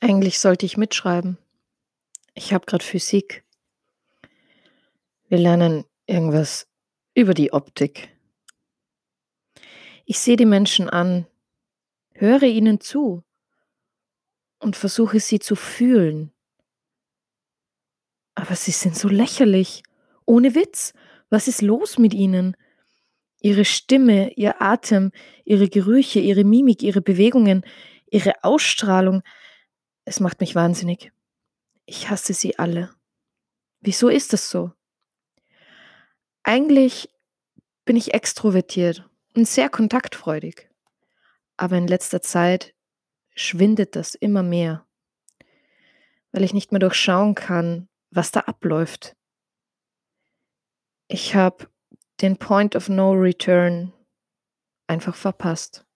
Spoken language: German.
Eigentlich sollte ich mitschreiben. Ich habe gerade Physik. Wir lernen irgendwas über die Optik. Ich sehe die Menschen an, höre ihnen zu und versuche sie zu fühlen. Aber sie sind so lächerlich. Ohne Witz. Was ist los mit ihnen? Ihre Stimme, ihr Atem, ihre Gerüche, ihre Mimik, ihre Bewegungen, ihre Ausstrahlung. Es macht mich wahnsinnig. Ich hasse sie alle. Wieso ist das so? Eigentlich bin ich extrovertiert und sehr kontaktfreudig. Aber in letzter Zeit schwindet das immer mehr, weil ich nicht mehr durchschauen kann, was da abläuft. Ich habe den Point of No Return einfach verpasst.